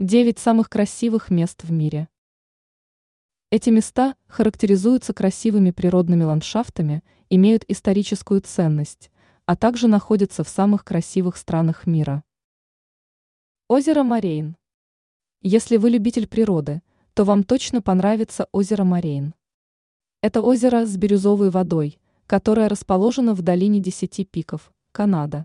Девять самых красивых мест в мире. Эти места характеризуются красивыми природными ландшафтами, имеют историческую ценность, а также находятся в самых красивых странах мира. Озеро Морейн. Если вы любитель природы, то вам точно понравится озеро Морейн. Это озеро с бирюзовой водой, которое расположено в долине Десяти пиков, Канада.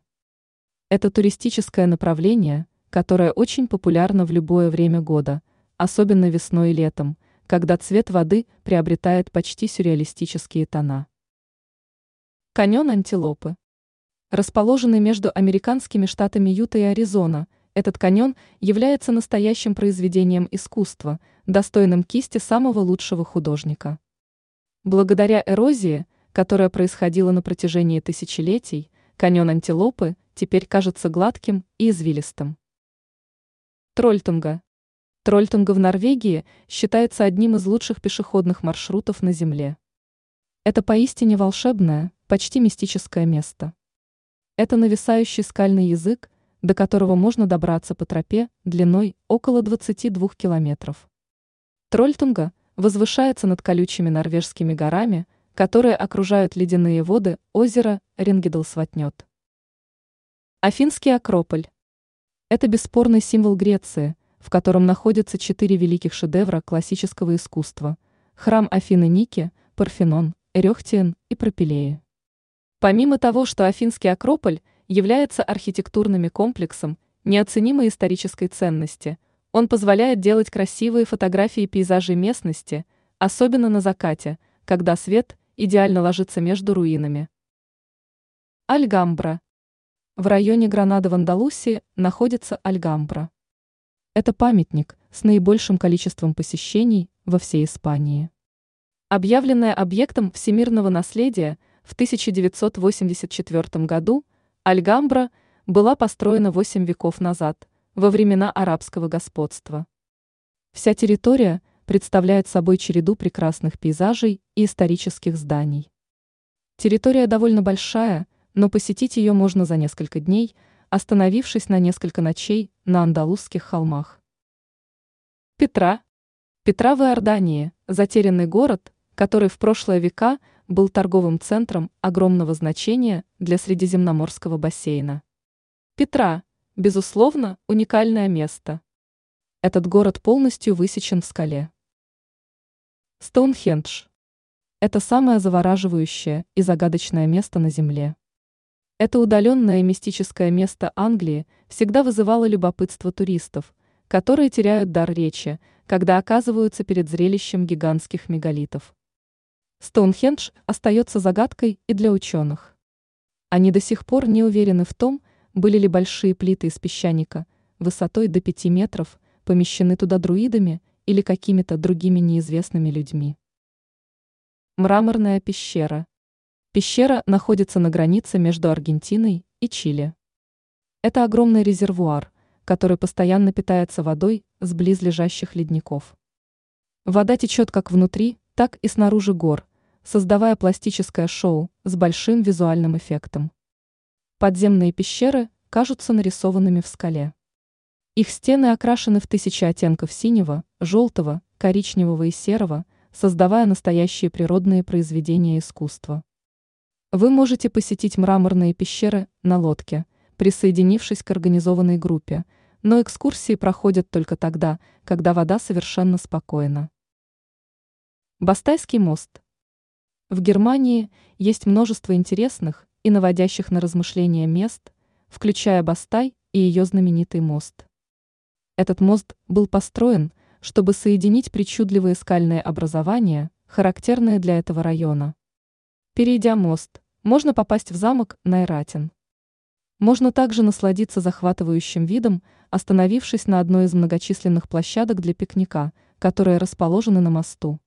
Это туристическое направление – которая очень популярна в любое время года, особенно весной и летом, когда цвет воды приобретает почти сюрреалистические тона. Каньон антилопы. Расположенный между американскими штатами Юта и Аризона, этот каньон является настоящим произведением искусства, достойным кисти самого лучшего художника. Благодаря эрозии, которая происходила на протяжении тысячелетий, каньон антилопы теперь кажется гладким и извилистым. Трольтунга. Трольтунга в Норвегии считается одним из лучших пешеходных маршрутов на Земле. Это поистине волшебное, почти мистическое место. Это нависающий скальный язык, до которого можно добраться по тропе длиной около 22 километров. Трольтунга возвышается над колючими норвежскими горами, которые окружают ледяные воды озера Рингидалсватнет. Афинский Акрополь. Это бесспорный символ Греции, в котором находятся четыре великих шедевра классического искусства – храм Афины Ники, Парфенон, Эрехтиен и Пропилеи. Помимо того, что Афинский Акрополь является архитектурным комплексом неоценимой исторической ценности, он позволяет делать красивые фотографии пейзажей местности, особенно на закате, когда свет идеально ложится между руинами. Альгамбра в районе Гранада в Андалусии находится Альгамбра. Это памятник с наибольшим количеством посещений во всей Испании. Объявленная объектом всемирного наследия в 1984 году, Альгамбра была построена 8 веков назад, во времена арабского господства. Вся территория представляет собой череду прекрасных пейзажей и исторических зданий. Территория довольно большая – но посетить ее можно за несколько дней, остановившись на несколько ночей на Андалузских холмах. Петра. Петра в Иордании, затерянный город, который в прошлые века был торговым центром огромного значения для Средиземноморского бассейна. Петра, безусловно, уникальное место. Этот город полностью высечен в скале. Стоунхендж. Это самое завораживающее и загадочное место на Земле. Это удаленное мистическое место Англии всегда вызывало любопытство туристов, которые теряют дар речи, когда оказываются перед зрелищем гигантских мегалитов. Стоунхендж остается загадкой и для ученых. Они до сих пор не уверены в том, были ли большие плиты из песчаника, высотой до 5 метров, помещены туда друидами или какими-то другими неизвестными людьми. Мраморная пещера – Пещера находится на границе между Аргентиной и Чили. Это огромный резервуар, который постоянно питается водой с близлежащих ледников. Вода течет как внутри, так и снаружи гор, создавая пластическое шоу с большим визуальным эффектом. Подземные пещеры кажутся нарисованными в скале. Их стены окрашены в тысячи оттенков синего, желтого, коричневого и серого, создавая настоящие природные произведения искусства. Вы можете посетить мраморные пещеры на лодке, присоединившись к организованной группе, но экскурсии проходят только тогда, когда вода совершенно спокойна. Бастайский мост. В Германии есть множество интересных и наводящих на размышления мест, включая Бастай и ее знаменитый мост. Этот мост был построен, чтобы соединить причудливые скальные образования, характерные для этого района. Перейдя мост, можно попасть в замок Найратин. Можно также насладиться захватывающим видом, остановившись на одной из многочисленных площадок для пикника, которые расположены на мосту.